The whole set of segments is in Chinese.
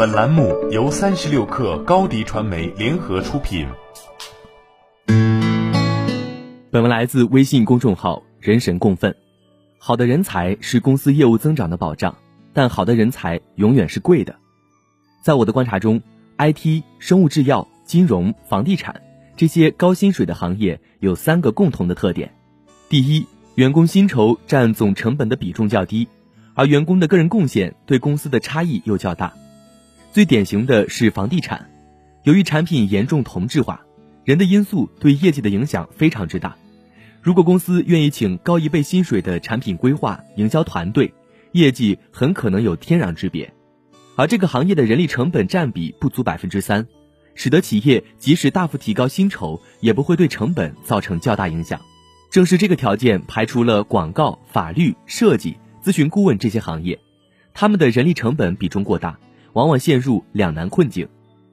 本栏目由三十六氪高低传媒联合出品。本文来自微信公众号“人神共愤”。好的人才是公司业务增长的保障，但好的人才永远是贵的。在我的观察中，IT、生物制药、金融、房地产这些高薪水的行业有三个共同的特点：第一，员工薪酬占总成本的比重较低，而员工的个人贡献对公司的差异又较大。最典型的是房地产，由于产品严重同质化，人的因素对业绩的影响非常之大。如果公司愿意请高一倍薪水的产品规划、营销团队，业绩很可能有天壤之别。而这个行业的人力成本占比不足百分之三，使得企业即使大幅提高薪酬，也不会对成本造成较大影响。正是这个条件排除了广告、法律、设计、咨询顾问这些行业，他们的人力成本比重过大。往往陷入两难困境，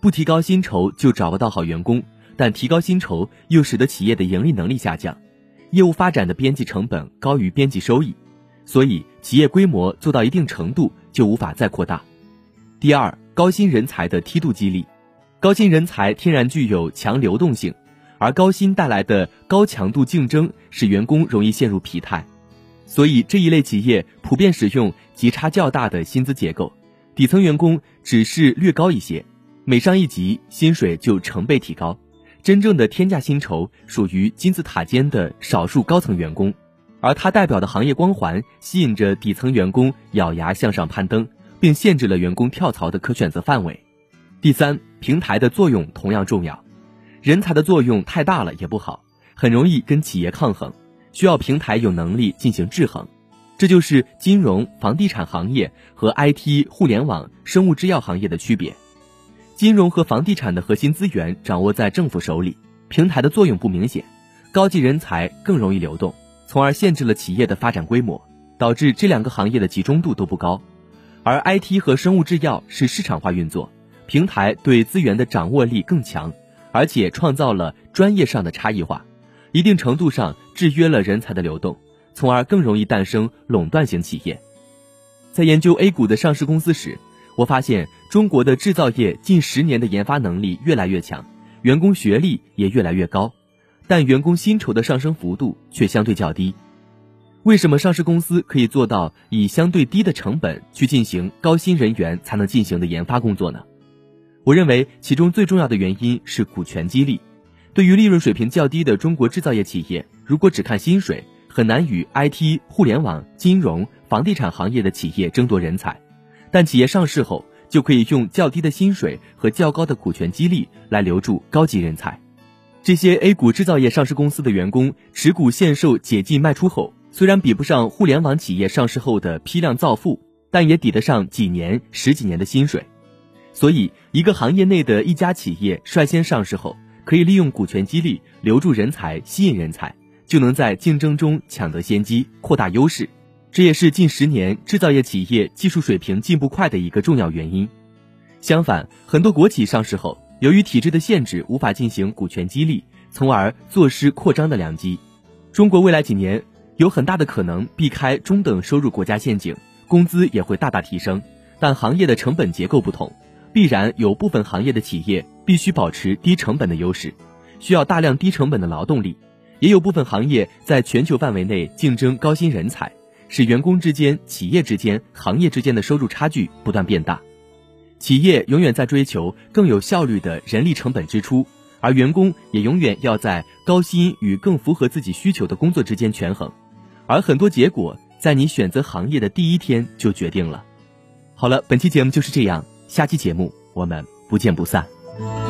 不提高薪酬就找不到好员工，但提高薪酬又使得企业的盈利能力下降，业务发展的边际成本高于边际收益，所以企业规模做到一定程度就无法再扩大。第二，高薪人才的梯度激励，高薪人才天然具有强流动性，而高薪带来的高强度竞争使员工容易陷入疲态，所以这一类企业普遍使用极差较大的薪资结构。底层员工只是略高一些，每上一级薪水就成倍提高。真正的天价薪酬属于金字塔尖的少数高层员工，而它代表的行业光环吸引着底层员工咬牙向上攀登，并限制了员工跳槽的可选择范围。第三，平台的作用同样重要，人才的作用太大了也不好，很容易跟企业抗衡，需要平台有能力进行制衡。这就是金融、房地产行业和 IT、互联网、生物制药行业的区别。金融和房地产的核心资源掌握在政府手里，平台的作用不明显，高级人才更容易流动，从而限制了企业的发展规模，导致这两个行业的集中度都不高。而 IT 和生物制药是市场化运作，平台对资源的掌握力更强，而且创造了专业上的差异化，一定程度上制约了人才的流动。从而更容易诞生垄断型企业。在研究 A 股的上市公司时，我发现中国的制造业近十年的研发能力越来越强，员工学历也越来越高，但员工薪酬的上升幅度却相对较低。为什么上市公司可以做到以相对低的成本去进行高薪人员才能进行的研发工作呢？我认为其中最重要的原因是股权激励。对于利润水平较低的中国制造业企业，如果只看薪水，很难与 IT、互联网、金融、房地产行业的企业争夺人才，但企业上市后就可以用较低的薪水和较高的股权激励来留住高级人才。这些 A 股制造业上市公司的员工持股限售解禁卖出后，虽然比不上互联网企业上市后的批量造富，但也抵得上几年、十几年的薪水。所以，一个行业内的一家企业率先上市后，可以利用股权激励留住人才、吸引人才。就能在竞争中抢得先机，扩大优势，这也是近十年制造业企业技术水平进步快的一个重要原因。相反，很多国企上市后，由于体制的限制，无法进行股权激励，从而坐失扩张的良机。中国未来几年有很大的可能避开中等收入国家陷阱，工资也会大大提升，但行业的成本结构不同，必然有部分行业的企业必须保持低成本的优势，需要大量低成本的劳动力。也有部分行业在全球范围内竞争高薪人才，使员工之间、企业之间、行业之间的收入差距不断变大。企业永远在追求更有效率的人力成本支出，而员工也永远要在高薪与更符合自己需求的工作之间权衡。而很多结果在你选择行业的第一天就决定了。好了，本期节目就是这样，下期节目我们不见不散。